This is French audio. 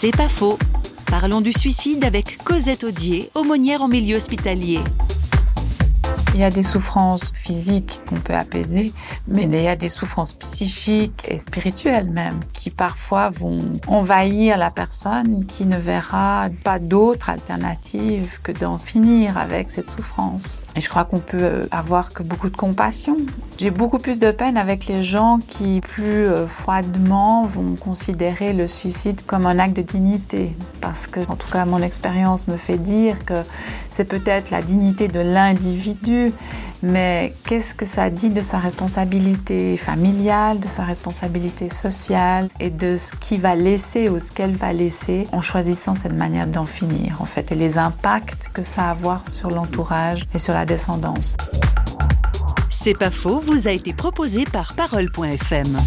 C'est pas faux. Parlons du suicide avec Cosette Audier, aumônière en milieu hospitalier. Il y a des souffrances physiques qu'on peut apaiser, mais il y a des souffrances psychiques et spirituelles même qui parfois vont envahir la personne qui ne verra pas d'autre alternative que d'en finir avec cette souffrance. Et je crois qu'on peut avoir que beaucoup de compassion. J'ai beaucoup plus de peine avec les gens qui plus euh, froidement vont considérer le suicide comme un acte de dignité parce que en tout cas mon expérience me fait dire que c'est peut-être la dignité de l'individu mais qu'est-ce que ça dit de sa responsabilité familiale, de sa responsabilité sociale et de ce qu'il va laisser ou ce qu'elle va laisser en choisissant cette manière d'en finir en fait et les impacts que ça a à avoir sur l'entourage et sur la descendance. C'est pas faux, vous a été proposé par parole.fm.